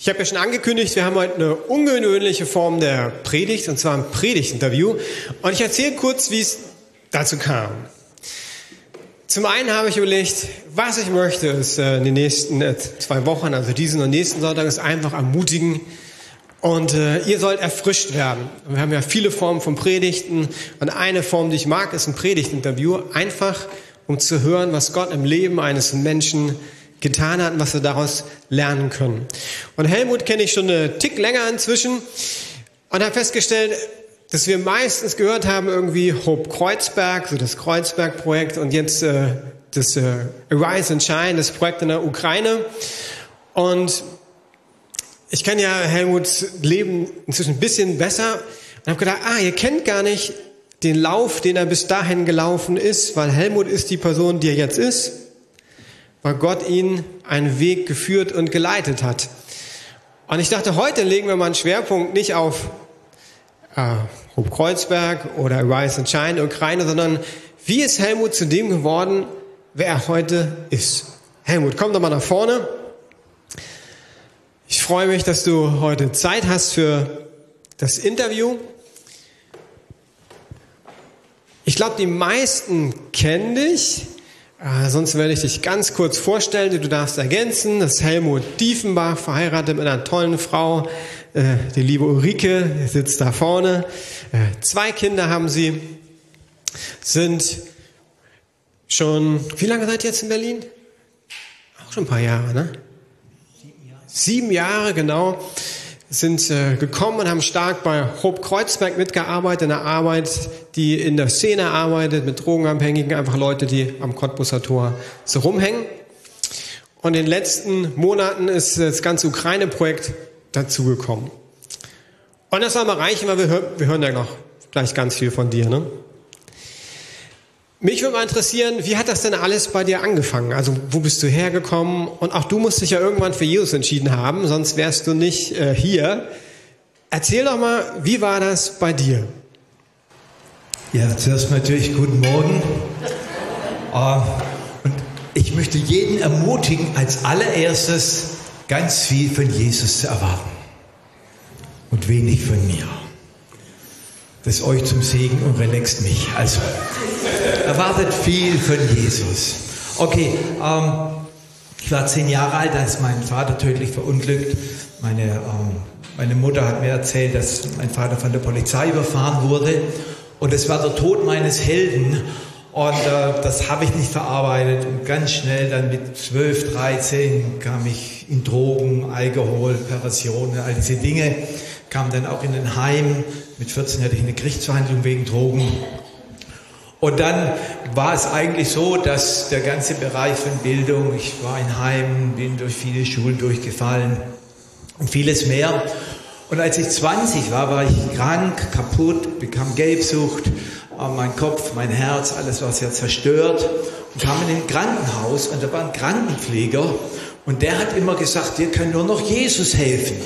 Ich habe ja schon angekündigt, wir haben heute eine ungewöhnliche Form der Predigt, und zwar ein Predigtinterview. Und ich erzähle kurz, wie es dazu kam. Zum einen habe ich überlegt, was ich möchte, ist äh, in den nächsten äh, zwei Wochen, also diesen und nächsten Sonntag, ist einfach ermutigen. Und äh, ihr sollt erfrischt werden. Wir haben ja viele Formen von Predigten. Und eine Form, die ich mag, ist ein Predigtinterview. Einfach, um zu hören, was Gott im Leben eines Menschen getan hat und was wir daraus lernen können. Und Helmut kenne ich schon eine Tick länger inzwischen und habe festgestellt, dass wir meistens gehört haben, irgendwie Hope Kreuzberg, so das Kreuzberg-Projekt und jetzt äh, das äh, Arise and Shine, das Projekt in der Ukraine. Und ich kenne ja Helmuts Leben inzwischen ein bisschen besser und habe gedacht, ah, ihr kennt gar nicht den Lauf, den er bis dahin gelaufen ist, weil Helmut ist die Person, die er jetzt ist weil Gott ihn einen Weg geführt und geleitet hat. Und ich dachte, heute legen wir mal einen Schwerpunkt nicht auf äh, Hob Kreuzberg oder Rise and Shine Ukraine, sondern wie ist Helmut zu dem geworden, wer er heute ist? Helmut, komm doch mal nach vorne. Ich freue mich, dass du heute Zeit hast für das Interview. Ich glaube, die meisten kennen dich. Äh, sonst werde ich dich ganz kurz vorstellen. Du darfst ergänzen. Das ist Helmut Diefenbach, verheiratet mit einer tollen Frau. Äh, die liebe Ulrike sitzt da vorne. Äh, zwei Kinder haben sie. Sind schon, wie lange seid ihr jetzt in Berlin? Auch schon ein paar Jahre, ne? Sieben Jahre, Sieben Jahre genau sind äh, gekommen und haben stark bei Hope Kreuzberg mitgearbeitet, in der Arbeit, die in der Szene arbeitet, mit Drogenabhängigen, einfach Leute, die am Cottbusser Tor so rumhängen. Und in den letzten Monaten ist das ganze Ukraine-Projekt dazugekommen. Und das soll mal reichen, weil wir, hören, wir hören ja noch gleich ganz viel von dir. Ne? Mich würde mal interessieren, wie hat das denn alles bei dir angefangen? Also wo bist du hergekommen? Und auch du musst dich ja irgendwann für Jesus entschieden haben, sonst wärst du nicht äh, hier. Erzähl doch mal, wie war das bei dir? Ja, zuerst natürlich guten Morgen. Uh, und ich möchte jeden ermutigen, als allererstes ganz viel von Jesus zu erwarten und wenig von mir. Das euch zum Segen und relaxt mich. Also erwartet viel von Jesus. Okay, ähm, ich war zehn Jahre alt, ist mein Vater tödlich verunglückt. Meine, ähm, meine Mutter hat mir erzählt, dass mein Vater von der Polizei überfahren wurde. Und es war der Tod meines Helden. Und äh, das habe ich nicht verarbeitet. Und ganz schnell, dann mit 12, 13, kam ich in Drogen, Alkohol, Perversion, all diese Dinge. Kam dann auch in den Heim. Mit 14 hatte ich eine Gerichtsverhandlung wegen Drogen. Und dann war es eigentlich so, dass der ganze Bereich von Bildung, ich war in Heimen, bin durch viele Schulen durchgefallen und vieles mehr. Und als ich 20 war, war ich krank, kaputt, bekam Gelbsucht, mein Kopf, mein Herz, alles war sehr zerstört und kam in ein Krankenhaus und da war ein Krankenpfleger und der hat immer gesagt, dir kann nur noch Jesus helfen.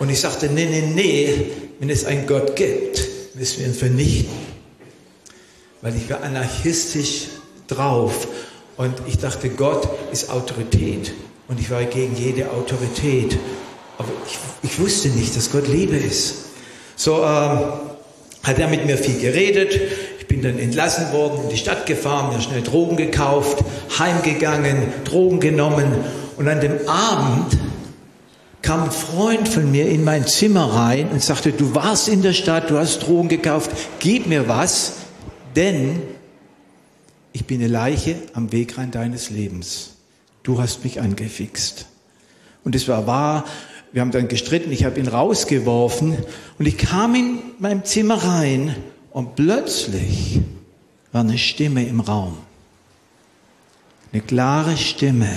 Und ich sagte, nee, nee, nee, wenn es einen Gott gibt, müssen wir ihn vernichten weil ich war anarchistisch drauf und ich dachte, Gott ist Autorität und ich war gegen jede Autorität. Aber ich, ich wusste nicht, dass Gott Liebe ist. So ähm, hat er mit mir viel geredet. Ich bin dann entlassen worden, in die Stadt gefahren, mir schnell Drogen gekauft, heimgegangen, Drogen genommen. Und an dem Abend kam ein Freund von mir in mein Zimmer rein und sagte, du warst in der Stadt, du hast Drogen gekauft, gib mir was denn ich bin eine Leiche am Wegrand deines Lebens. Du hast mich angefixt. Und es war wahr, wir haben dann gestritten, ich habe ihn rausgeworfen und ich kam in meinem Zimmer rein und plötzlich war eine Stimme im Raum. Eine klare Stimme,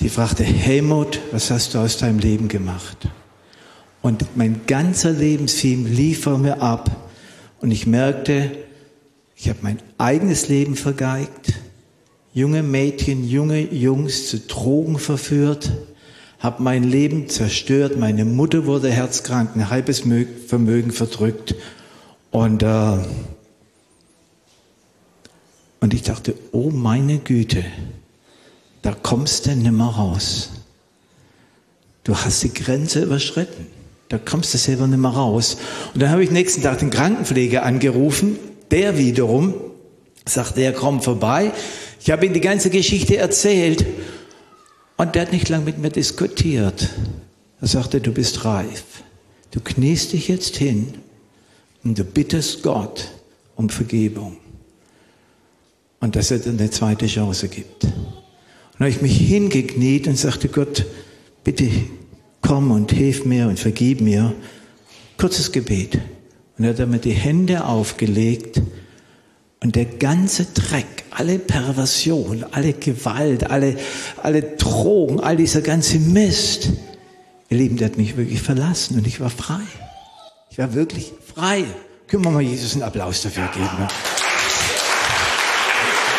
die fragte, Helmut, was hast du aus deinem Leben gemacht? Und mein ganzer Lebensfilm lief vor mir ab und ich merkte, ich habe mein eigenes Leben vergeigt, junge Mädchen, junge Jungs zu Drogen verführt, habe mein Leben zerstört, meine Mutter wurde herzkrank, ein halbes Vermögen verdrückt und äh, Und ich dachte, oh meine Güte, da kommst du nimmer raus. Du hast die Grenze überschritten. Da kommst du selber nicht mehr raus. Und dann habe ich nächsten Tag den Krankenpfleger angerufen. Der wiederum sagte, er kommt vorbei. Ich habe ihm die ganze Geschichte erzählt. Und der hat nicht lange mit mir diskutiert. Er sagte, du bist reif. Du kniest dich jetzt hin und du bittest Gott um Vergebung. Und dass er dir eine zweite Chance gibt. Und habe ich mich hingekniet und sagte, Gott, bitte komm und hilf mir und vergib mir. Kurzes Gebet. Und er hat damit die Hände aufgelegt und der ganze Dreck, alle Perversion, alle Gewalt, alle, alle Drogen, all dieser ganze Mist, ihr Lieben, der hat mich wirklich verlassen und ich war frei. Ich war wirklich frei. Können wir mal Jesus einen Applaus dafür geben? Ne?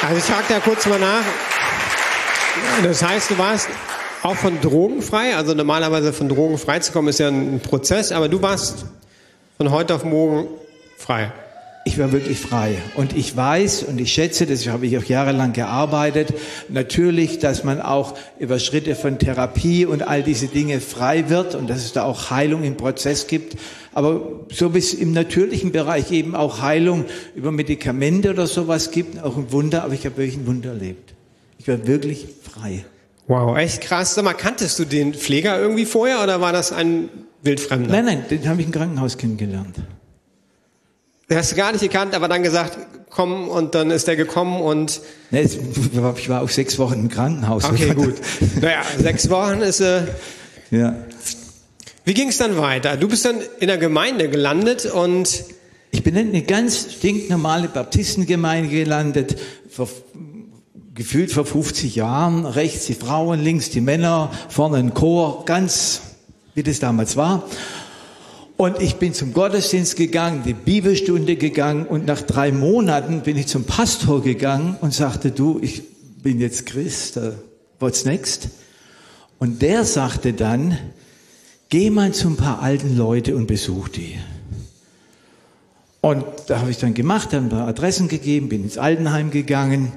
Also ich frage da kurz mal nach. Das heißt, du warst auch von Drogen frei? Also normalerweise von Drogen frei zu kommen ist ja ein Prozess, aber du warst von heute auf morgen frei. Ich war wirklich frei. Und ich weiß und ich schätze, das habe ich auch jahrelang gearbeitet, natürlich, dass man auch über Schritte von Therapie und all diese Dinge frei wird und dass es da auch Heilung im Prozess gibt. Aber so wie es im natürlichen Bereich eben auch Heilung über Medikamente oder sowas gibt, auch ein Wunder, aber ich habe wirklich ein Wunder erlebt. Ich war wirklich frei. Wow, echt krass. Sag mal, kanntest du den Pfleger irgendwie vorher oder war das ein Wildfremder? Nein, nein, den habe ich im Krankenhaus kennengelernt. Den hast du gar nicht gekannt, aber dann gesagt, komm, und dann ist der gekommen und. Nee, ich war auch sechs Wochen im Krankenhaus. Okay, gut. Naja, sechs Wochen ist. Äh, ja. Wie ging es dann weiter? Du bist dann in der Gemeinde gelandet und. Ich bin in eine ganz stinknormale Baptistengemeinde gelandet, vor, gefühlt vor 50 Jahren. Rechts die Frauen, links die Männer, vorne ein Chor, ganz wie das damals war. Und ich bin zum Gottesdienst gegangen, die Bibelstunde gegangen und nach drei Monaten bin ich zum Pastor gegangen und sagte, du, ich bin jetzt Christ, uh, what's next? Und der sagte dann, geh mal zu ein paar alten Leute und besuch die. Und da habe ich dann gemacht, habe ein paar Adressen gegeben, bin ins Altenheim gegangen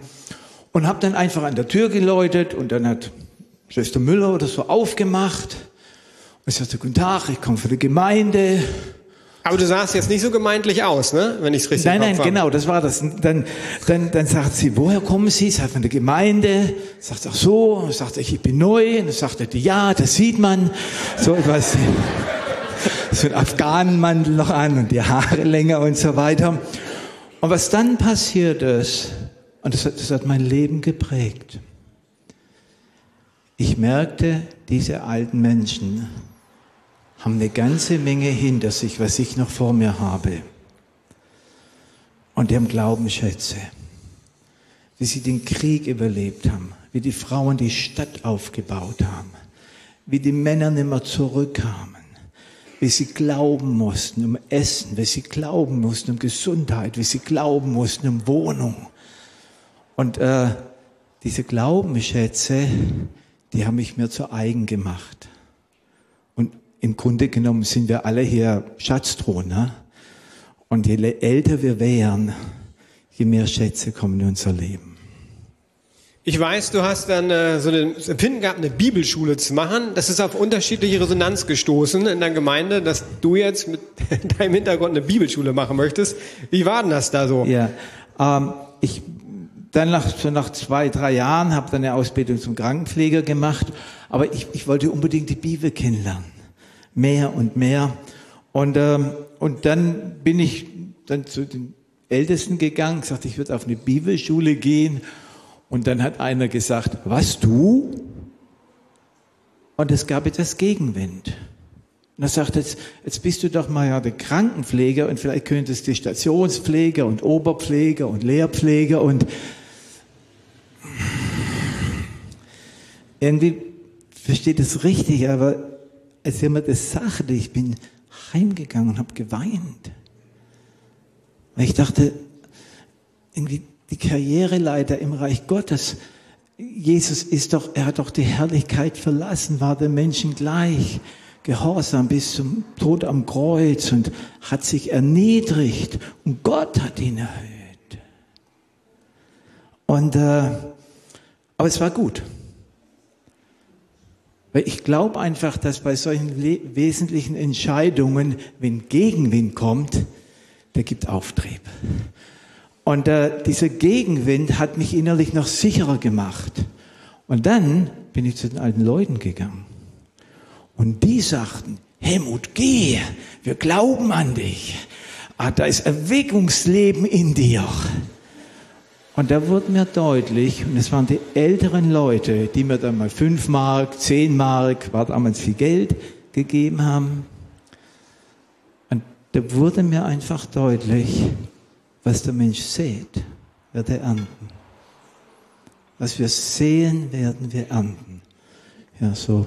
und habe dann einfach an der Tür geläutet und dann hat Schwester Müller oder so aufgemacht ich sagte, guten Tag, ich komme für die Gemeinde. Aber du sahst jetzt nicht so gemeindlich aus, ne? Wenn ich es richtig Nein, nein, war. genau, das war das. Dann, dann, dann sagt sie, woher kommen Sie? Sagt von der Gemeinde. Sagt ach so. Sagt ich, ich bin neu. Und dann sagte die, ja, das sieht man. So etwas. so ein Afghanenmantel noch an und die Haare länger und so weiter. Und was dann passiert ist, und das hat, das hat mein Leben geprägt. Ich merkte, diese alten Menschen, haben eine ganze Menge hinter sich, was ich noch vor mir habe. Und die haben Glaubensschätze, wie sie den Krieg überlebt haben, wie die Frauen die Stadt aufgebaut haben, wie die Männer nicht mehr zurückkamen, wie sie glauben mussten um Essen, wie sie glauben mussten um Gesundheit, wie sie glauben mussten um Wohnung. Und äh, diese Glaubensschätze, die haben mich mir zu eigen gemacht. Im Grunde genommen sind wir alle hier Schatztruhen. Und je älter wir wären, je mehr Schätze kommen in unser Leben. Ich weiß, du hast dann äh, so ein Empfinden gehabt, eine Bibelschule zu machen. Das ist auf unterschiedliche Resonanz gestoßen in der Gemeinde, dass du jetzt mit deinem Hintergrund eine Bibelschule machen möchtest. Wie war denn das da so? Ja, ähm, ich dann nach, so nach zwei, drei Jahren habe dann eine Ausbildung zum Krankenpfleger gemacht, aber ich, ich wollte unbedingt die Bibel kennenlernen mehr und mehr. Und, ähm, und dann bin ich dann zu den Ältesten gegangen, gesagt, ich würde auf eine Bibelschule gehen. Und dann hat einer gesagt, was du? Und es gab etwas Gegenwind. Und er sagt, jetzt, jetzt bist du doch mal ja der Krankenpfleger und vielleicht könntest du Stationspfleger und Oberpfleger und Lehrpfleger und irgendwie versteht es richtig, aber als mir das sagte, ich bin heimgegangen und habe geweint. Weil ich dachte, irgendwie die Karriereleiter im Reich Gottes, Jesus ist doch, er hat doch die Herrlichkeit verlassen, war der Menschen gleich, gehorsam bis zum Tod am Kreuz und hat sich erniedrigt und Gott hat ihn erhöht. Und, äh, aber es war gut. Weil ich glaube einfach, dass bei solchen wesentlichen Entscheidungen, wenn Gegenwind kommt, der gibt Auftrieb. Und äh, dieser Gegenwind hat mich innerlich noch sicherer gemacht. Und dann bin ich zu den alten Leuten gegangen. Und die sagten, Helmut, geh, wir glauben an dich. Ah, da ist Erweckungsleben in dir. Und da wurde mir deutlich, und es waren die älteren Leute, die mir dann mal fünf Mark, zehn Mark, war damals viel Geld, gegeben haben. Und da wurde mir einfach deutlich, was der Mensch sät, wird er ernten. Was wir sehen, werden wir ernten. Ja, so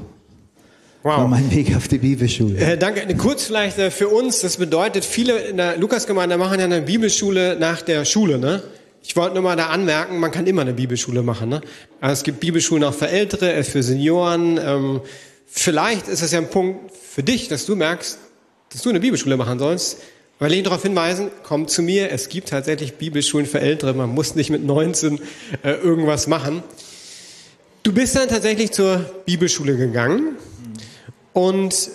Wow. War mein Weg auf die Bibelschule. Äh, danke. Kurz vielleicht äh, für uns, das bedeutet, viele in der Lukasgemeinde machen ja eine Bibelschule nach der Schule, ne? Ich wollte nur mal da anmerken, man kann immer eine Bibelschule machen. Ne? Also es gibt Bibelschulen auch für Ältere, äh, für Senioren. Ähm, vielleicht ist es ja ein Punkt für dich, dass du merkst, dass du eine Bibelschule machen sollst. Weil ich darauf hinweisen, komm zu mir, es gibt tatsächlich Bibelschulen für Ältere, man muss nicht mit 19 äh, irgendwas machen. Du bist dann tatsächlich zur Bibelschule gegangen und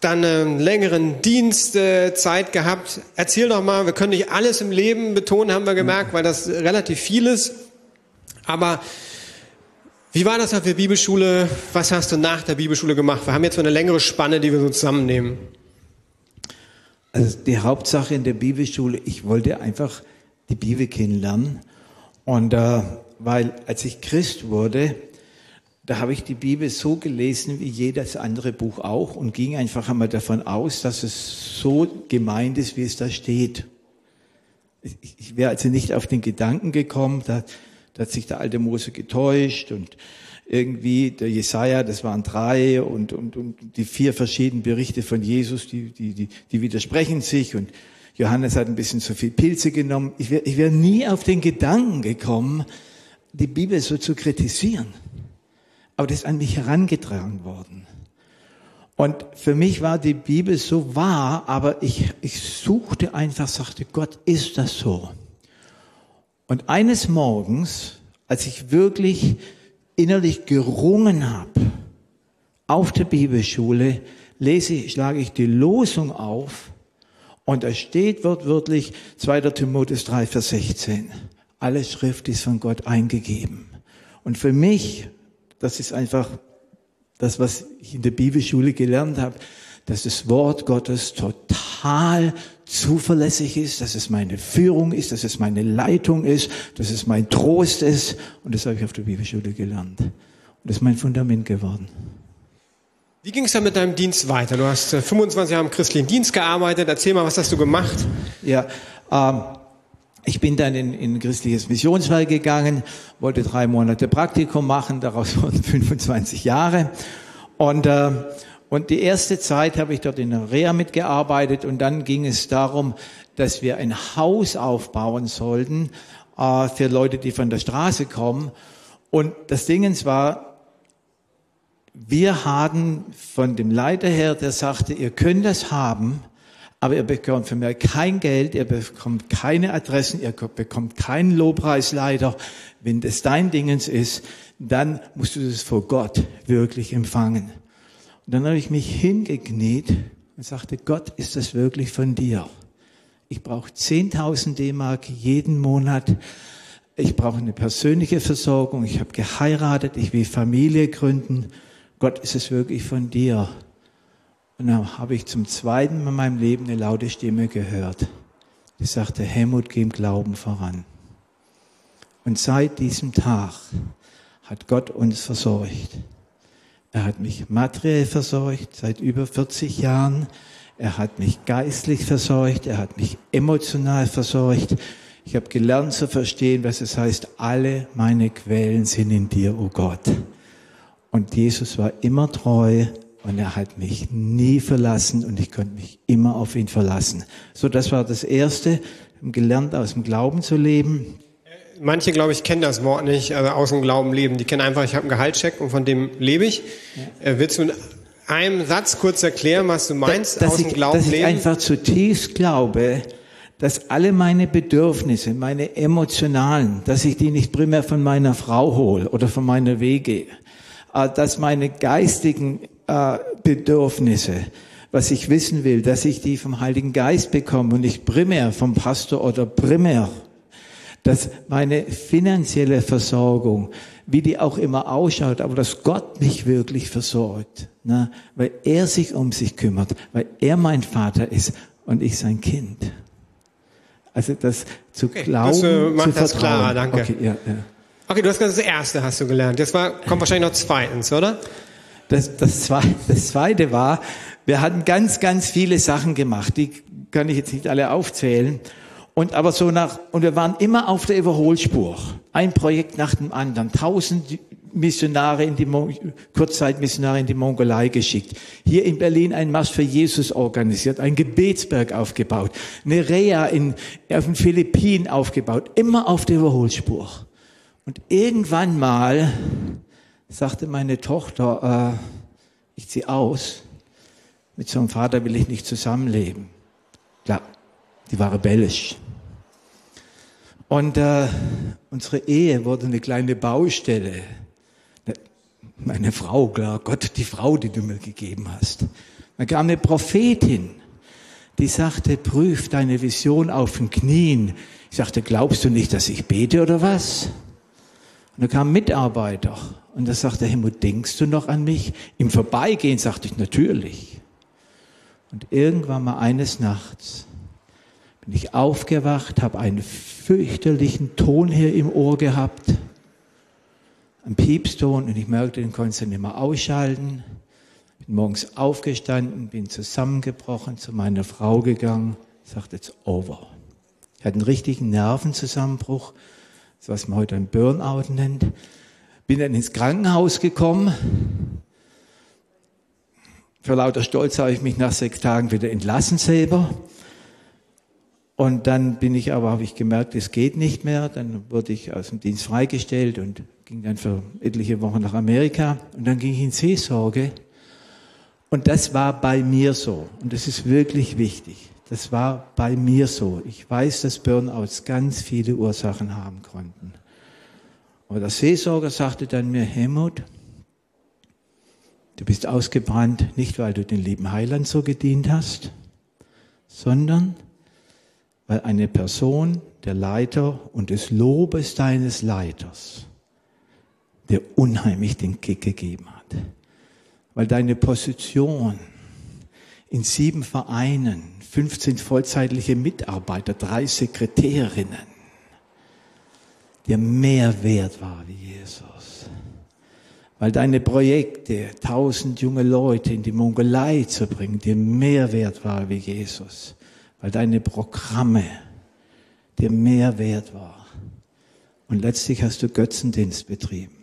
dann einen längeren Dienstzeit äh, gehabt. Erzähl doch mal, wir können nicht alles im Leben betonen, haben wir gemerkt, weil das relativ viel ist. Aber wie war das auf der Bibelschule? Was hast du nach der Bibelschule gemacht? Wir haben jetzt so eine längere Spanne, die wir so zusammennehmen. Also die Hauptsache in der Bibelschule, ich wollte einfach die Bibel kennenlernen. Und äh, weil als ich Christ wurde, da habe ich die Bibel so gelesen wie jedes andere Buch auch und ging einfach einmal davon aus, dass es so gemeint ist, wie es da steht. Ich, wäre also nicht auf den Gedanken gekommen, da, da hat sich der alte Mose getäuscht und irgendwie der Jesaja, das waren drei und, und, und die vier verschiedenen Berichte von Jesus, die, die, die, die widersprechen sich und Johannes hat ein bisschen zu viel Pilze genommen. Ich wäre ich wär nie auf den Gedanken gekommen, die Bibel so zu kritisieren aber das ist an mich herangetragen worden. Und für mich war die Bibel so wahr, aber ich, ich suchte einfach, sagte, Gott, ist das so? Und eines Morgens, als ich wirklich innerlich gerungen habe, auf der Bibelschule, lese ich, schlage ich die Losung auf und da steht wortwörtlich 2. Timotheus 3, Vers 16. Alle Schrift ist von Gott eingegeben. Und für mich das ist einfach das, was ich in der Bibelschule gelernt habe, dass das Wort Gottes total zuverlässig ist, dass es meine Führung ist, dass es meine Leitung ist, dass es mein Trost ist. Und das habe ich auf der Bibelschule gelernt. Und das ist mein Fundament geworden. Wie ging es dann mit deinem Dienst weiter? Du hast 25 äh, Jahre im christlichen Dienst gearbeitet. Erzähl mal, was hast du gemacht? Ja, ähm, ich bin dann in, in christliches Missionswerk gegangen, wollte drei Monate Praktikum machen, daraus wurden 25 Jahre. Und, äh, und die erste Zeit habe ich dort in der mitgearbeitet und dann ging es darum, dass wir ein Haus aufbauen sollten äh, für Leute, die von der Straße kommen. Und das Dingens war, wir hatten von dem Leiter her, der sagte, ihr könnt das haben, aber ihr bekommt von mir kein Geld, ihr bekommt keine Adressen, ihr bekommt keinen Lobpreisleiter. Wenn das dein Dingens ist, dann musst du das vor Gott wirklich empfangen. Und dann habe ich mich hingekniet und sagte, Gott, ist das wirklich von dir? Ich brauche 10.000 D-Mark jeden Monat. Ich brauche eine persönliche Versorgung. Ich habe geheiratet. Ich will Familie gründen. Gott, ist es wirklich von dir? Und dann habe ich zum zweiten Mal in meinem Leben eine laute Stimme gehört. Die sagte, Helmut, geh im Glauben voran. Und seit diesem Tag hat Gott uns versorgt. Er hat mich materiell versorgt seit über 40 Jahren. Er hat mich geistlich versorgt. Er hat mich emotional versorgt. Ich habe gelernt zu verstehen, was es heißt, alle meine Quellen sind in dir, o oh Gott. Und Jesus war immer treu und er hat mich nie verlassen und ich konnte mich immer auf ihn verlassen. So, das war das Erste, gelernt aus dem Glauben zu leben. Manche, glaube ich, kennen das Wort nicht, also aus dem Glauben leben. Die kennen einfach, ich habe einen Gehaltscheck und von dem lebe ich. Ja. Äh, willst du mit einem Satz kurz erklären, was du meinst, dass aus dem Glauben ich, dass leben? Dass ich einfach zutiefst glaube, dass alle meine Bedürfnisse, meine emotionalen, dass ich die nicht primär von meiner Frau hole oder von meiner Wege, äh, dass meine geistigen äh, Bedürfnisse, was ich wissen will, dass ich die vom Heiligen Geist bekomme und nicht primär vom Pastor oder primär, dass meine finanzielle Versorgung, wie die auch immer ausschaut, aber dass Gott mich wirklich versorgt, ne? weil er sich um sich kümmert, weil er mein Vater ist und ich sein Kind. Also das zu okay, glauben, das, äh, macht zu das vertrauen. klarer, danke. Okay, ja, ja. okay, du hast das erste hast du gelernt. Jetzt war, kommt wahrscheinlich noch zweitens, oder? Das, das, zweite, das zweite war, wir hatten ganz, ganz viele Sachen gemacht. Die kann ich jetzt nicht alle aufzählen. Und aber so nach, und wir waren immer auf der Überholspur. Ein Projekt nach dem anderen. Tausend Missionare in die, Kurzzeitmissionare in die Mongolei geschickt. Hier in Berlin ein Marsch für Jesus organisiert, ein Gebetsberg aufgebaut, eine Reha in, auf den Philippinen aufgebaut. Immer auf der Überholspur. Und irgendwann mal sagte meine Tochter, äh, ich ziehe aus. Mit so einem Vater will ich nicht zusammenleben. Klar, die war rebellisch. Und äh, unsere Ehe wurde eine kleine Baustelle. Meine Frau, klar, Gott, die Frau, die du mir gegeben hast. Da kam eine Prophetin, die sagte, prüf deine Vision auf den Knien. Ich sagte, glaubst du nicht, dass ich bete oder was? Und da kam ein Mitarbeiter und da sagte Helmut, denkst du noch an mich? Im Vorbeigehen sagte ich, natürlich. Und irgendwann mal eines Nachts bin ich aufgewacht, habe einen fürchterlichen Ton hier im Ohr gehabt, einen Piepston und ich merkte, den konnte ich nicht mehr ausschalten. Bin morgens aufgestanden, bin zusammengebrochen, zu meiner Frau gegangen, sagte, it's over. Ich hatte einen richtigen Nervenzusammenbruch, das was man heute ein Burnout nennt. Bin dann ins Krankenhaus gekommen. Für lauter Stolz habe ich mich nach sechs Tagen wieder entlassen selber. Und dann bin ich aber, habe ich gemerkt, es geht nicht mehr. Dann wurde ich aus dem Dienst freigestellt und ging dann für etliche Wochen nach Amerika. Und dann ging ich in Seelsorge. Und das war bei mir so. Und das ist wirklich wichtig. Das war bei mir so. Ich weiß, dass Burnouts ganz viele Ursachen haben konnten. Aber der Seelsorger sagte dann mir, Helmut, du bist ausgebrannt, nicht weil du den lieben Heiland so gedient hast, sondern weil eine Person, der Leiter und des Lobes deines Leiters, dir unheimlich den Kick gegeben hat. Weil deine Position in sieben Vereinen, 15 vollzeitliche Mitarbeiter, drei Sekretärinnen, dir mehr wert war wie Jesus. Weil deine Projekte, tausend junge Leute in die Mongolei zu bringen, dir mehr wert war wie Jesus. Weil deine Programme dir mehr wert war. Und letztlich hast du Götzendienst betrieben.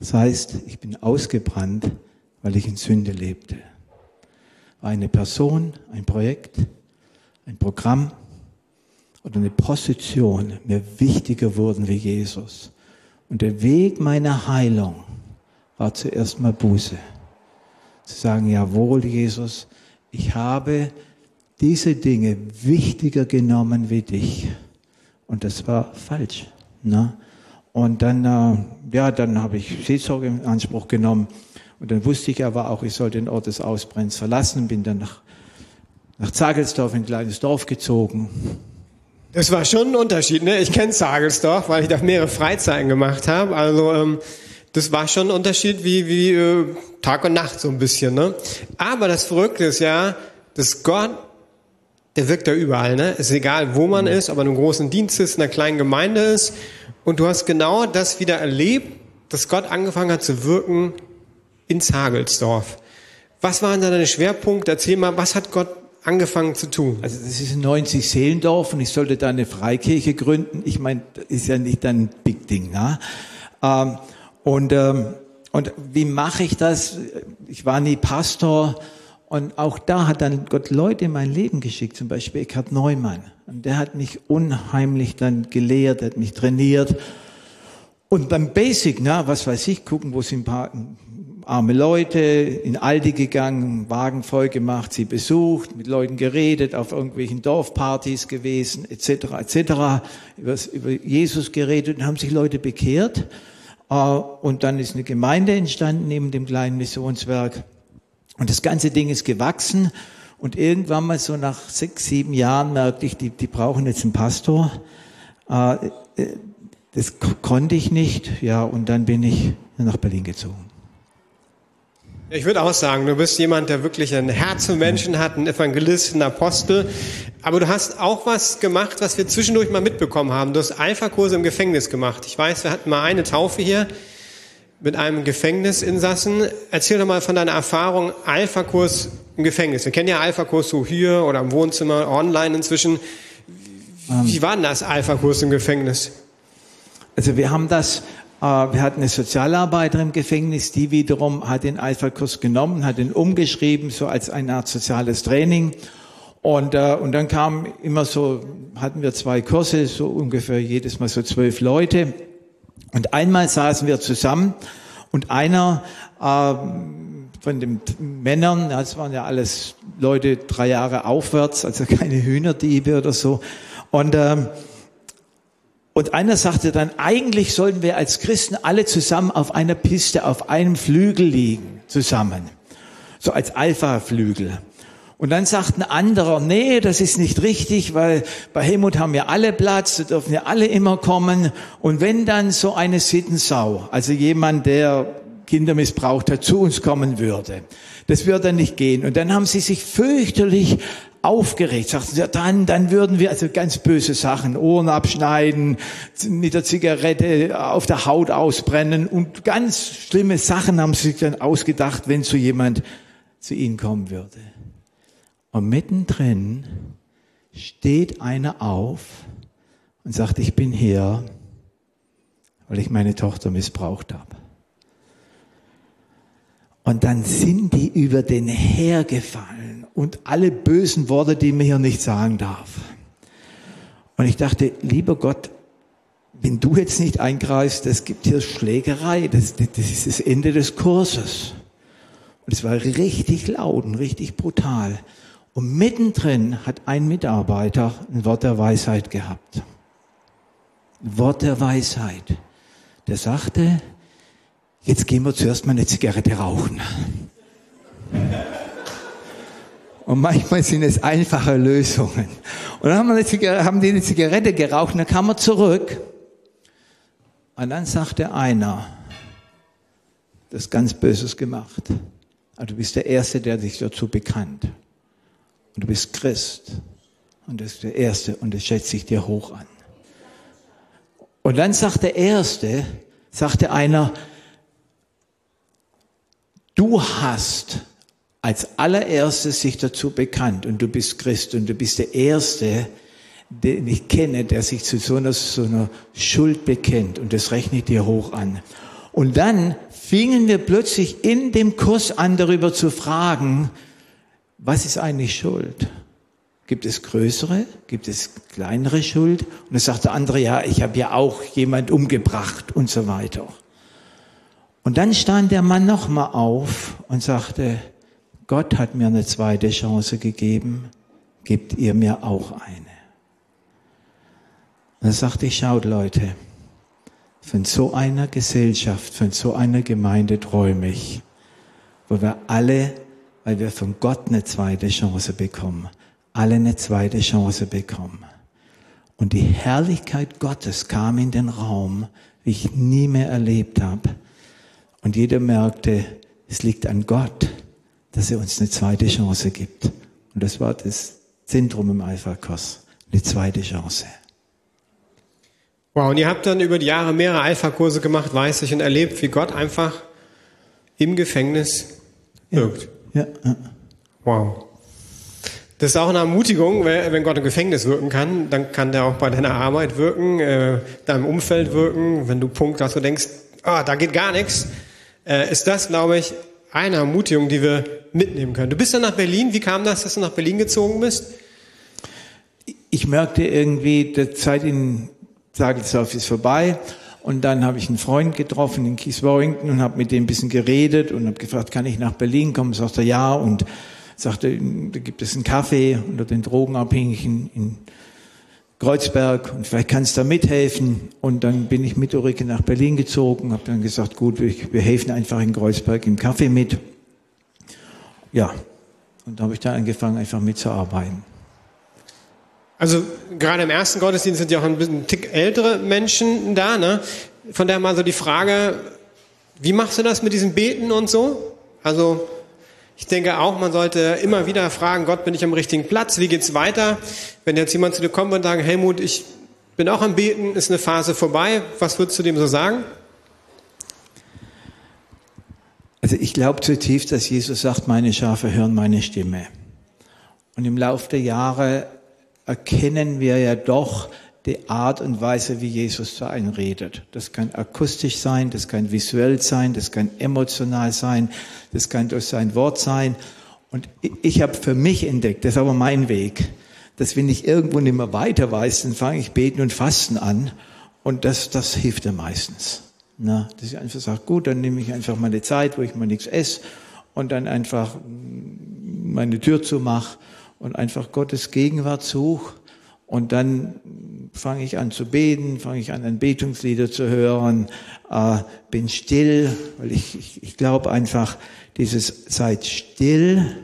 Das heißt, ich bin ausgebrannt, weil ich in Sünde lebte. War eine Person, ein Projekt, ein Programm, oder eine Position mir wichtiger wurden wie Jesus. Und der Weg meiner Heilung war zuerst mal Buße. Zu sagen, jawohl, Jesus, ich habe diese Dinge wichtiger genommen wie dich. Und das war falsch. Ne? Und dann, äh, ja, dann habe ich Seelsorge in Anspruch genommen. Und dann wusste ich aber auch, ich soll den Ort des Ausbrennens verlassen, bin dann nach, nach Zagelsdorf, ein kleines Dorf gezogen, das war schon ein Unterschied. Ne? Ich kenne Zagelsdorf, weil ich da mehrere Freizeiten gemacht habe. Also ähm, das war schon ein Unterschied wie, wie äh, Tag und Nacht so ein bisschen. Ne? Aber das Verrückte ist ja, dass Gott, der wirkt da überall. Ne? Es ist egal, wo man ist, ob man im großen Dienst ist, in einer kleinen Gemeinde ist. Und du hast genau das wieder erlebt, dass Gott angefangen hat zu wirken in Zagelsdorf. Was waren da deine Schwerpunkte? Erzähl mal, was hat Gott angefangen zu tun? Also das ist ein 90 Seelendorf und ich sollte da eine Freikirche gründen. Ich meine, das ist ja nicht ein Big Ding. Ne? Ähm, und, ähm, und wie mache ich das? Ich war nie Pastor und auch da hat dann Gott Leute in mein Leben geschickt, zum Beispiel Eckhard Neumann. Und der hat mich unheimlich dann gelehrt, hat mich trainiert. Und beim Basic, na, was weiß ich, gucken, wo sind ein paar arme Leute, in Aldi gegangen, Wagen voll gemacht, sie besucht, mit Leuten geredet, auf irgendwelchen Dorfpartys gewesen, etc., etc., über, über Jesus geredet und haben sich Leute bekehrt. Äh, und dann ist eine Gemeinde entstanden neben dem kleinen Missionswerk. Und das ganze Ding ist gewachsen. Und irgendwann mal so nach sechs, sieben Jahren merkte ich, die, die brauchen jetzt einen Pastor. Äh, äh, das konnte ich nicht. Ja, und dann bin ich nach Berlin gezogen. Ich würde auch sagen, du bist jemand, der wirklich ein Herz für Menschen hat, ein Evangelist, ein Apostel. Aber du hast auch was gemacht, was wir zwischendurch mal mitbekommen haben. Du hast Alpha-Kurse im Gefängnis gemacht. Ich weiß, wir hatten mal eine Taufe hier mit einem Gefängnisinsassen. Erzähl doch mal von deiner Erfahrung Alpha-Kurs im Gefängnis. Wir kennen ja Alpha-Kurs so hier oder im Wohnzimmer, online inzwischen. Wie war denn das Alpha-Kurs im Gefängnis? Also wir haben das wir hatten eine Sozialarbeiterin im Gefängnis, die wiederum hat den Alpha-Kurs genommen, hat ihn umgeschrieben, so als eine Art soziales Training. Und, äh, und dann kam immer so, hatten wir zwei Kurse, so ungefähr jedes Mal so zwölf Leute. Und einmal saßen wir zusammen und einer äh, von den Männern, das waren ja alles Leute drei Jahre aufwärts, also keine Hühnerdiebe oder so. Und äh, und einer sagte dann, eigentlich sollten wir als Christen alle zusammen auf einer Piste, auf einem Flügel liegen, zusammen. So als Alpha-Flügel. Und dann sagt ein anderer, nee, das ist nicht richtig, weil bei Helmut haben wir alle Platz, da dürfen ja alle immer kommen. Und wenn dann so eine Sittensau, also jemand, der Kinder missbraucht hat, zu uns kommen würde, das würde nicht gehen. Und dann haben sie sich fürchterlich aufgeregt, sagten sie, ja, dann, dann würden wir also ganz böse Sachen, Ohren abschneiden, mit der Zigarette auf der Haut ausbrennen und ganz schlimme Sachen haben sie sich dann ausgedacht, wenn so jemand zu ihnen kommen würde. Und mittendrin steht einer auf und sagt, ich bin hier, weil ich meine Tochter missbraucht habe. Und dann sind die über den hergefallen und alle bösen Worte, die man hier nicht sagen darf. Und ich dachte, lieber Gott, wenn du jetzt nicht eingreifst, das gibt hier Schlägerei, das, das ist das Ende des Kurses. Und es war richtig laut und richtig brutal. Und mittendrin hat ein Mitarbeiter ein Wort der Weisheit gehabt. Ein Wort der Weisheit. Der sagte, jetzt gehen wir zuerst mal eine Zigarette rauchen. Und manchmal sind es einfache Lösungen. Und dann haben, wir haben die eine Zigarette geraucht und dann kam er zurück. Und dann sagte einer, das ganz Böses gemacht. Also du bist der Erste, der sich dazu bekannt. Und du bist Christ. Und das ist der Erste und das schätze ich dir hoch an. Und dann sagt der Erste, sagte einer, du hast als allererstes sich dazu bekannt und du bist Christ und du bist der Erste, den ich kenne, der sich zu so einer, so einer Schuld bekennt und das rechne ich dir hoch an. Und dann fingen wir plötzlich in dem Kurs an, darüber zu fragen, was ist eigentlich Schuld? Gibt es größere? Gibt es kleinere Schuld? Und dann sagt der andere, ja, ich habe ja auch jemand umgebracht und so weiter. Und dann stand der Mann nochmal auf und sagte, Gott hat mir eine zweite Chance gegeben, gebt ihr mir auch eine. Dann sagte ich, schaut Leute, von so einer Gesellschaft, von so einer Gemeinde träume ich, wo wir alle, weil wir von Gott eine zweite Chance bekommen, alle eine zweite Chance bekommen. Und die Herrlichkeit Gottes kam in den Raum, wie ich nie mehr erlebt habe. Und jeder merkte, es liegt an Gott dass er uns eine zweite Chance gibt. Und das war das Zentrum im Alpha-Kurs. Eine zweite Chance. Wow, und ihr habt dann über die Jahre mehrere Alpha-Kurse gemacht, weiß ich, und erlebt, wie Gott einfach im Gefängnis wirkt. Ja, ja. Wow. Das ist auch eine Ermutigung, wenn Gott im Gefängnis wirken kann, dann kann der auch bei deiner Arbeit wirken, äh, deinem Umfeld wirken. Wenn du Punkt hast, du denkst, ah, da geht gar nichts, äh, ist das, glaube ich, eine Ermutigung, die wir mitnehmen können. Du bist dann nach Berlin. Wie kam das, dass du nach Berlin gezogen bist? Ich merkte irgendwie, die Zeit in Sagelsdorf ist vorbei Und dann habe ich einen Freund getroffen in Keith Warrington und habe mit dem ein bisschen geredet und habe gefragt, kann ich nach Berlin kommen? Sagt er ja und sagte, da gibt es einen Kaffee unter den Drogenabhängigen in Kreuzberg und vielleicht kannst du da mithelfen. Und dann bin ich mit Ulrike nach Berlin gezogen, habe dann gesagt, gut, wir, helfen einfach in Kreuzberg im Kaffee mit. Ja, und da habe ich dann angefangen, einfach mitzuarbeiten. Also gerade im ersten Gottesdienst sind ja auch ein bisschen Tick ältere Menschen da, ne? Von daher mal so die Frage, wie machst du das mit diesem Beten und so? Also ich denke auch, man sollte immer wieder fragen, Gott, bin ich am richtigen Platz? Wie geht's weiter? Wenn jetzt jemand zu dir kommt und sagt, Helmut, ich bin auch am Beten, ist eine Phase vorbei, was würdest du dem so sagen? Also ich glaube zutiefst, dass Jesus sagt, meine Schafe hören meine Stimme. Und im Laufe der Jahre erkennen wir ja doch die Art und Weise, wie Jesus zu einem redet. Das kann akustisch sein, das kann visuell sein, das kann emotional sein, das kann durch sein Wort sein. Und ich habe für mich entdeckt, das ist aber mein Weg, dass wenn ich irgendwo nicht mehr weiter weiß, dann fange ich beten und fasten an. Und das, das hilft mir meistens. Na, dass ich einfach sage, gut, dann nehme ich einfach meine Zeit, wo ich mal nichts esse und dann einfach meine Tür zumache und einfach Gottes Gegenwart suche. Und dann fange ich an zu beten, fange ich an, an Betungslieder zu hören, äh, bin still, weil ich, ich, ich glaube einfach, dieses seid still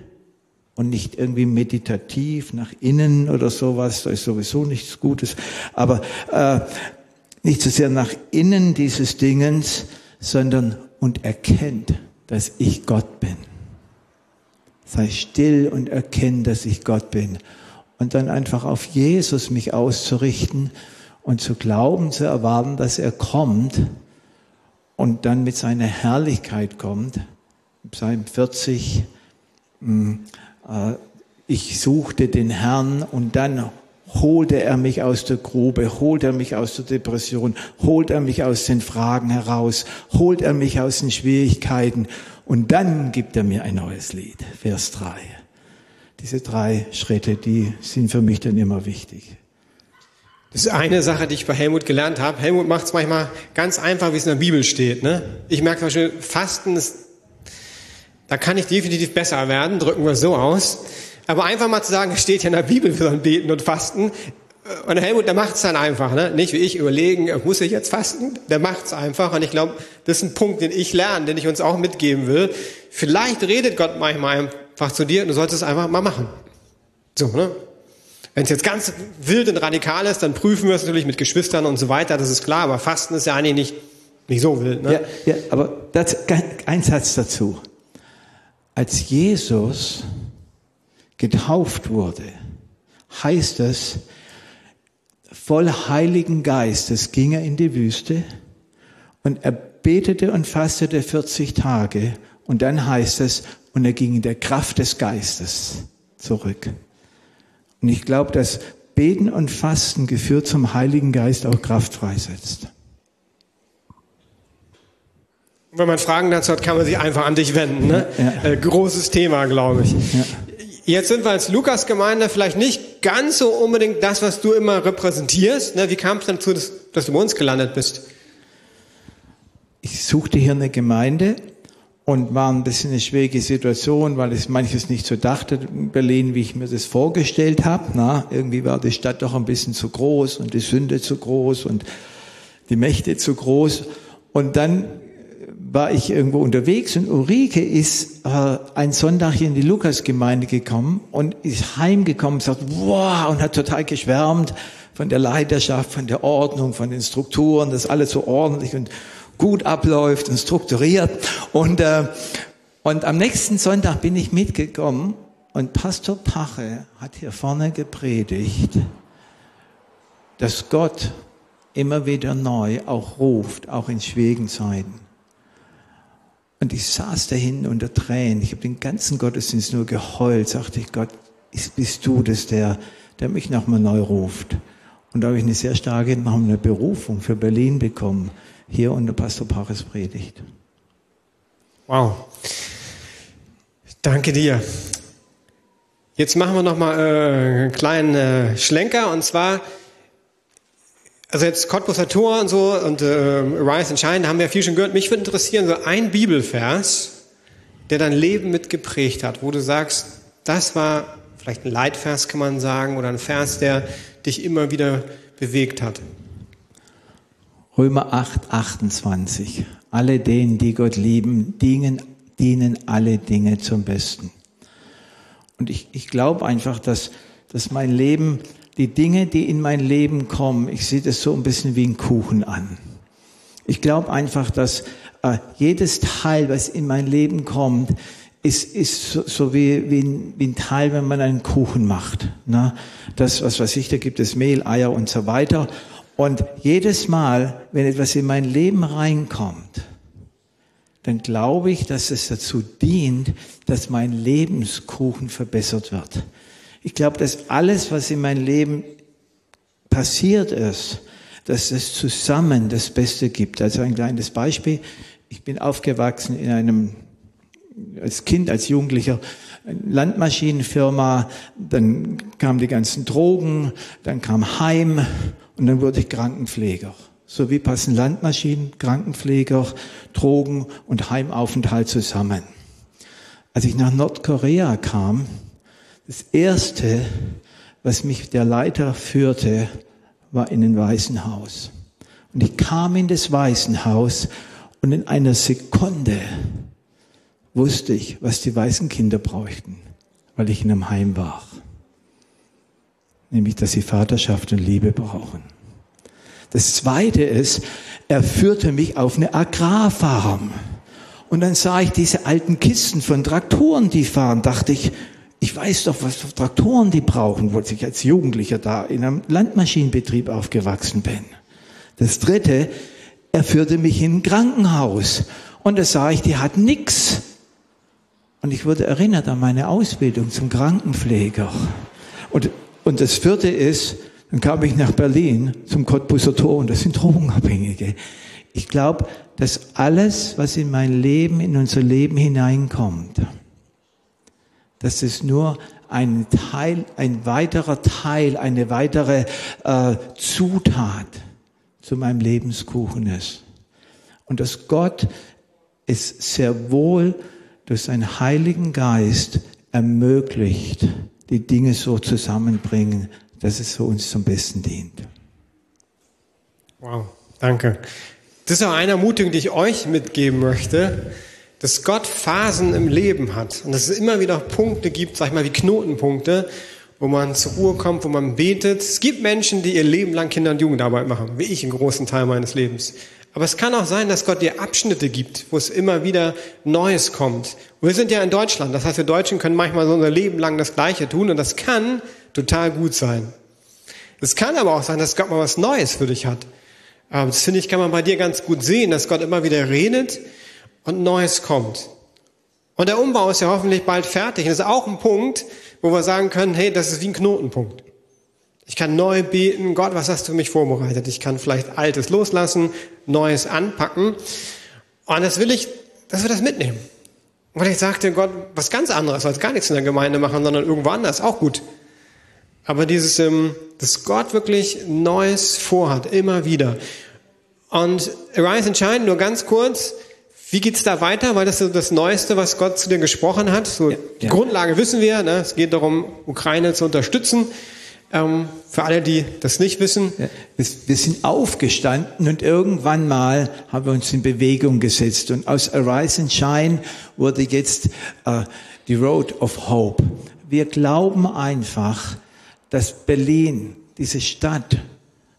und nicht irgendwie meditativ nach innen oder sowas, da ist sowieso nichts Gutes, aber äh, nicht so sehr nach innen dieses Dingens, sondern und erkennt, dass ich Gott bin. Sei still und erkenn, dass ich Gott bin. Und dann einfach auf Jesus mich auszurichten und zu glauben, zu erwarten, dass er kommt und dann mit seiner Herrlichkeit kommt. Psalm 40, hm, äh, ich suchte den Herrn und dann holte er mich aus der Grube, holt er mich aus der Depression, holt er mich aus den Fragen heraus, holt er mich aus den Schwierigkeiten und dann gibt er mir ein neues Lied, Vers 3. Diese drei Schritte, die sind für mich dann immer wichtig. Das ist eine Sache, die ich bei Helmut gelernt habe. Helmut macht es manchmal ganz einfach, wie es in der Bibel steht. Ne? Ich merke zum Beispiel, Fasten ist, da kann ich definitiv besser werden, drücken wir es so aus. Aber einfach mal zu sagen, es steht ja in der Bibel, wir sollen beten und fasten. Und Helmut, der macht es dann einfach, ne? Nicht wie ich überlegen, muss ich jetzt fasten? Der macht es einfach. Und ich glaube, das ist ein Punkt, den ich lerne, den ich uns auch mitgeben will. Vielleicht redet Gott manchmal einfach zu dir du solltest es einfach mal machen. So, ne? Wenn es jetzt ganz wild und radikal ist, dann prüfen wir es natürlich mit Geschwistern und so weiter, das ist klar, aber Fasten ist ja eigentlich nicht, nicht so wild. Ne? Ja, ja, aber das, ein Satz dazu. Als Jesus getauft wurde, heißt es, voll Heiligen Geistes ging er in die Wüste und er betete und fastete 40 Tage und dann heißt es, und er ging in der Kraft des Geistes zurück. Und ich glaube, dass Beten und Fasten geführt zum Heiligen Geist auch Kraft freisetzt. Wenn man Fragen dazu hat, kann man sich einfach an dich wenden. Ne? Ja. Äh, großes Thema, glaube ich. Ja. Jetzt sind wir als Lukas-Gemeinde vielleicht nicht ganz so unbedingt das, was du immer repräsentierst. Ne? Wie kam es dazu, dass, dass du bei uns gelandet bist? Ich suchte hier eine Gemeinde und war ein bisschen eine schwierige Situation, weil ich manches nicht so dachte in Berlin, wie ich mir das vorgestellt habe. Na, irgendwie war die Stadt doch ein bisschen zu groß und die Sünde zu groß und die Mächte zu groß. Und dann war ich irgendwo unterwegs und Ulrike ist äh, ein Sonntag hier in die Lukasgemeinde gekommen und ist heimgekommen und sagt, wow, und hat total geschwärmt von der Leiterschaft, von der Ordnung, von den Strukturen, dass alles so ordentlich und gut abläuft und strukturiert. Und, äh, und am nächsten Sonntag bin ich mitgekommen und Pastor Pache hat hier vorne gepredigt, dass Gott immer wieder neu auch ruft, auch in schwierigen Zeiten. Und ich saß da hinten unter Tränen. Ich habe den ganzen Gottesdienst nur geheult. Sagte ich, Gott, bist du das, der, der mich nochmal neu ruft? Und da habe ich eine sehr starke noch eine Berufung für Berlin bekommen, hier unter Pastor Paris Predigt. Wow. Danke dir. Jetzt machen wir noch mal äh, einen kleinen äh, Schlenker und zwar also jetzt Cottbuser Tor und so und äh, Rise and Shine, da haben wir viel schon gehört. Mich würde interessieren, so ein Bibelvers, der dein Leben mitgeprägt hat, wo du sagst, das war vielleicht ein Leitvers, kann man sagen, oder ein Vers, der dich immer wieder bewegt hat. Römer 8, 28. Alle denen, die Gott lieben, dienen, dienen alle Dinge zum Besten. Und ich, ich glaube einfach, dass, dass mein Leben, die Dinge, die in mein Leben kommen, ich sehe das so ein bisschen wie ein Kuchen an. Ich glaube einfach, dass äh, jedes Teil, was in mein Leben kommt, ist, ist so, so wie, wie, ein, wie ein Teil, wenn man einen Kuchen macht. Ne? Das, was weiß ich, da gibt es Mehl, Eier und so weiter. Und jedes Mal, wenn etwas in mein Leben reinkommt, dann glaube ich, dass es dazu dient, dass mein Lebenskuchen verbessert wird. Ich glaube, dass alles, was in meinem Leben passiert ist, dass es zusammen das Beste gibt. Also ein kleines Beispiel. Ich bin aufgewachsen in einem, als Kind, als Jugendlicher, Landmaschinenfirma, dann kamen die ganzen Drogen, dann kam Heim und dann wurde ich Krankenpfleger. So wie passen Landmaschinen, Krankenpfleger, Drogen und Heimaufenthalt zusammen. Als ich nach Nordkorea kam, das erste, was mich der Leiter führte, war in ein Waisenhaus. Und ich kam in das Waisenhaus und in einer Sekunde wusste ich, was die weißen Kinder bräuchten, weil ich in einem Heim war. Nämlich, dass sie Vaterschaft und Liebe brauchen. Das zweite ist, er führte mich auf eine Agrarfarm. Und dann sah ich diese alten Kisten von Traktoren, die fahren, dachte ich, ich weiß doch, was für Traktoren die brauchen, wo ich als Jugendlicher da in einem Landmaschinenbetrieb aufgewachsen bin. Das dritte, er führte mich in ein Krankenhaus und da sah ich, die hat nix. Und ich wurde erinnert an meine Ausbildung zum Krankenpfleger. Und, und das vierte ist, dann kam ich nach Berlin zum Cottbuser Tor und das sind Drogenabhängige. Ich glaube, dass alles, was in mein Leben, in unser Leben hineinkommt, dass es nur ein Teil, ein weiterer Teil, eine weitere äh, Zutat zu meinem Lebenskuchen ist. Und dass Gott es sehr wohl durch seinen Heiligen Geist ermöglicht, die Dinge so zusammenbringen, dass es für uns zum Besten dient. Wow, danke. Das ist auch eine Ermutigung, die ich euch mitgeben möchte dass Gott Phasen im Leben hat und dass es immer wieder Punkte gibt, sag ich mal, wie Knotenpunkte, wo man zur Ruhe kommt, wo man betet. Es gibt Menschen, die ihr Leben lang Kinder- und Jugendarbeit machen, wie ich einen großen Teil meines Lebens. Aber es kann auch sein, dass Gott dir Abschnitte gibt, wo es immer wieder Neues kommt. Und wir sind ja in Deutschland, das heißt, wir Deutschen können manchmal so unser Leben lang das Gleiche tun und das kann total gut sein. Es kann aber auch sein, dass Gott mal was Neues für dich hat. Das finde ich, kann man bei dir ganz gut sehen, dass Gott immer wieder redet und Neues kommt. Und der Umbau ist ja hoffentlich bald fertig. Und das ist auch ein Punkt, wo wir sagen können, hey, das ist wie ein Knotenpunkt. Ich kann neu beten, Gott, was hast du mich vorbereitet? Ich kann vielleicht Altes loslassen, Neues anpacken. Und das will ich, dass wir das mitnehmen. Und ich sagte Gott, was ganz anderes, als gar nichts in der Gemeinde machen, sondern irgendwo anders, auch gut. Aber dieses, ähm, dass Gott wirklich Neues vorhat, immer wieder. Und Arise and Shine, nur ganz kurz, wie geht's da weiter? Weil das ist das Neueste, was Gott zu dir gesprochen hat. So, ja, die ja. Grundlage wissen wir. Ne? Es geht darum, Ukraine zu unterstützen. Ähm, für alle, die das nicht wissen. Ja, wir sind aufgestanden und irgendwann mal haben wir uns in Bewegung gesetzt. Und aus Arise and Shine wurde jetzt äh, die Road of Hope. Wir glauben einfach, dass Berlin, diese Stadt,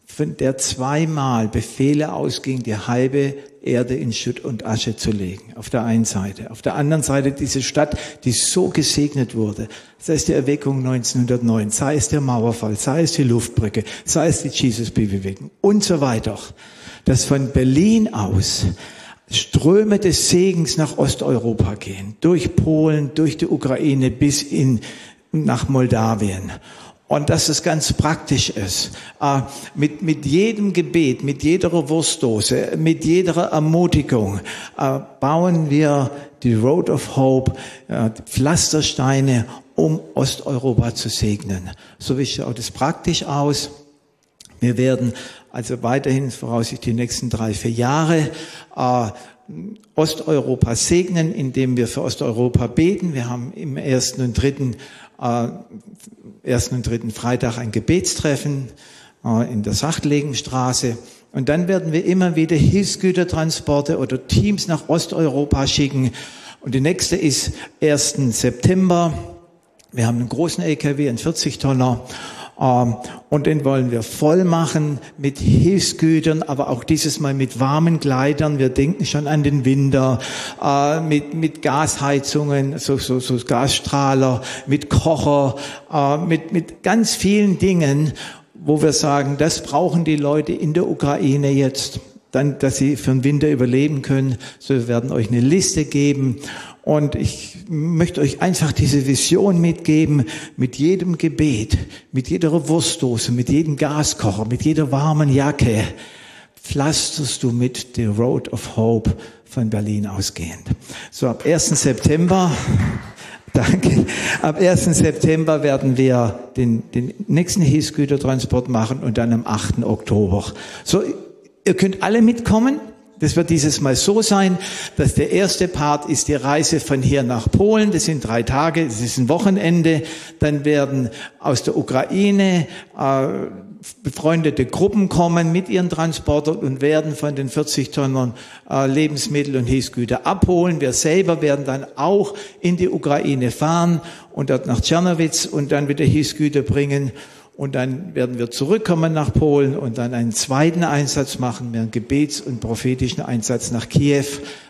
von der zweimal Befehle ausging, die halbe Erde in Schutt und Asche zu legen. Auf der einen Seite. Auf der anderen Seite diese Stadt, die so gesegnet wurde. Sei es die Erweckung 1909, sei es der Mauerfall, sei es die Luftbrücke, sei es die Jesus-Bewegung und so weiter. Dass von Berlin aus Ströme des Segens nach Osteuropa gehen. Durch Polen, durch die Ukraine bis in, nach Moldawien und dass es ganz praktisch ist. Äh, mit, mit jedem Gebet, mit jeder Wurstdose, mit jeder Ermutigung äh, bauen wir die Road of Hope, äh, Pflastersteine, um Osteuropa zu segnen. So wie schaut es praktisch aus. Wir werden also weiterhin voraussichtlich die nächsten drei, vier Jahre. Osteuropa segnen, indem wir für Osteuropa beten. Wir haben im ersten und dritten, äh, ersten und dritten Freitag ein Gebetstreffen äh, in der Sachtlegenstraße. Und dann werden wir immer wieder Hilfsgütertransporte oder Teams nach Osteuropa schicken. Und die nächste ist 1. September. Wir haben einen großen LKW, einen 40 Tonner. Ähm, und den wollen wir voll machen mit Hilfsgütern, aber auch dieses Mal mit warmen Kleidern. Wir denken schon an den Winter, äh, mit, mit Gasheizungen, so, so, so Gasstrahler, mit Kocher, äh, mit, mit ganz vielen Dingen wo wir sagen, das brauchen die Leute in der Ukraine jetzt, dann, dass sie für den Winter überleben können. So, wir werden euch eine Liste geben. Und ich möchte euch einfach diese Vision mitgeben, mit jedem Gebet, mit jeder Wurstdose, mit jedem Gaskocher, mit jeder warmen Jacke, pflasterst du mit The Road of Hope von Berlin ausgehend. So ab 1. September Danke. Ab 1. September werden wir den, den nächsten Hilfsgütertransport machen und dann am 8. Oktober. So, ihr könnt alle mitkommen. Das wird dieses Mal so sein, dass der erste Part ist die Reise von hier nach Polen. Das sind drei Tage, das ist ein Wochenende. Dann werden aus der Ukraine äh, befreundete Gruppen kommen mit ihren Transportern und werden von den 40 Tonnen äh, Lebensmittel und Hilfsgüter abholen. Wir selber werden dann auch in die Ukraine fahren und dort nach Tschernowitz und dann wieder Hilfsgüter bringen. Und dann werden wir zurückkommen nach Polen und dann einen zweiten Einsatz machen, einen Gebets- und prophetischen Einsatz nach Kiew,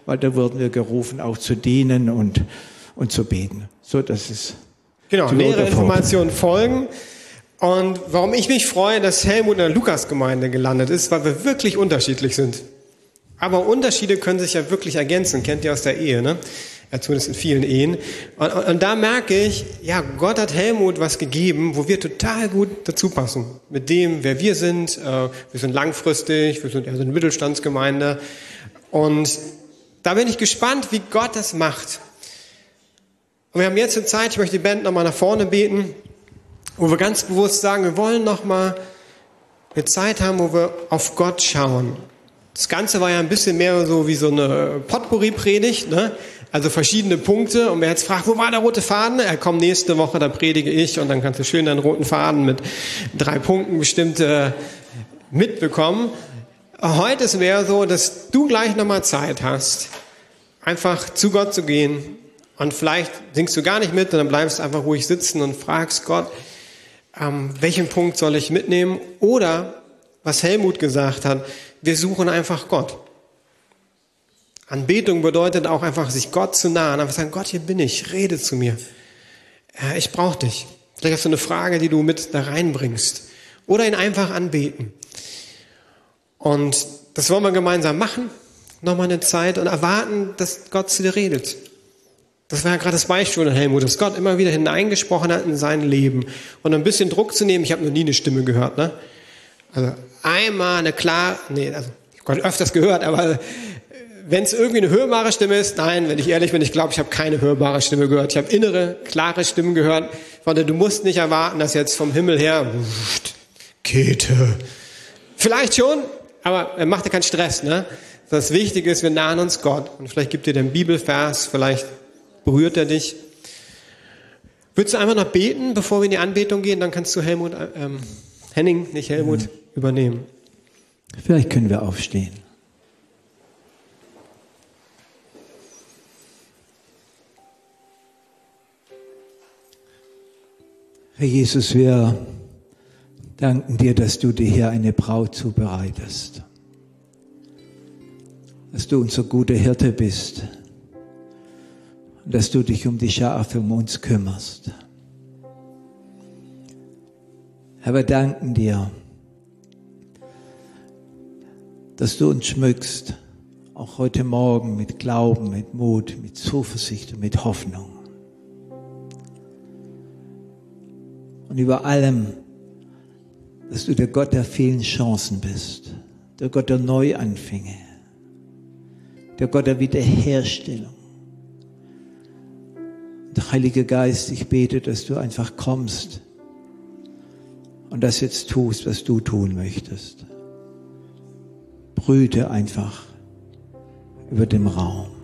weil da wurden wir gerufen, auch zu dienen und, und zu beten. So, das ist. Genau, mehrere Informationen folgen. Und warum ich mich freue, dass Helmut in der Lukas-Gemeinde gelandet ist, weil wir wirklich unterschiedlich sind. Aber Unterschiede können sich ja wirklich ergänzen, kennt ihr aus der Ehe, ne? Ja, zumindest in vielen Ehen. Und, und, und, da merke ich, ja, Gott hat Helmut was gegeben, wo wir total gut dazu passen. Mit dem, wer wir sind. Äh, wir sind langfristig, wir sind eher so eine Mittelstandsgemeinde. Und da bin ich gespannt, wie Gott das macht. Und wir haben jetzt eine Zeit, ich möchte die Band nochmal nach vorne beten wo wir ganz bewusst sagen, wir wollen nochmal eine Zeit haben, wo wir auf Gott schauen. Das Ganze war ja ein bisschen mehr so wie so eine Potpourri-Predigt, ne? Also verschiedene Punkte. Und wer jetzt fragt, wo war der rote Faden? Er kommt nächste Woche, da predige ich und dann kannst du schön deinen roten Faden mit drei Punkten bestimmt äh, mitbekommen. Heute ist mehr so, dass du gleich nochmal Zeit hast, einfach zu Gott zu gehen und vielleicht singst du gar nicht mit und dann bleibst du einfach ruhig sitzen und fragst Gott, ähm, welchen Punkt soll ich mitnehmen? Oder, was Helmut gesagt hat, wir suchen einfach Gott. Anbetung bedeutet auch einfach, sich Gott zu nahen, einfach sagen, Gott, hier bin ich, rede zu mir. Ich brauche dich. Vielleicht hast du eine Frage, die du mit da reinbringst. Oder ihn einfach anbeten. Und das wollen wir gemeinsam machen. Nochmal eine Zeit und erwarten, dass Gott zu dir redet. Das war ja gerade das Beispiel von Helmut, dass Gott immer wieder hineingesprochen hat in sein Leben. Und ein bisschen Druck zu nehmen, ich habe noch nie eine Stimme gehört. Ne? Also einmal eine klar, nee, also ich habe Gott öfters gehört, aber wenn es irgendwie eine hörbare Stimme ist, nein, wenn ich ehrlich bin, ich glaube, ich habe keine hörbare Stimme gehört. Ich habe innere, klare Stimmen gehört. Von der du musst nicht erwarten, dass jetzt vom Himmel her, Käthe. Vielleicht schon, aber er macht dir keinen Stress. Ne? Das Wichtige ist, wir nahen uns Gott. Und vielleicht gibt dir den Bibelvers, vielleicht Berührt er dich? Würdest du einfach noch beten, bevor wir in die Anbetung gehen? Dann kannst du Helmut, ähm, Henning, nicht Helmut, mhm. übernehmen. Vielleicht können wir aufstehen. Herr Jesus, wir danken dir, dass du dir hier eine Braut zubereitest. Dass du unser guter Hirte bist und dass du dich um die Schafe um uns kümmerst. Herr, wir danken dir, dass du uns schmückst, auch heute Morgen mit Glauben, mit Mut, mit Zuversicht und mit Hoffnung. Und über allem, dass du der Gott der vielen Chancen bist, der Gott der Neuanfänge, der Gott der Wiederherstellung, Heiliger Geist, ich bete, dass du einfach kommst und das jetzt tust, was du tun möchtest. brüte einfach über dem Raum.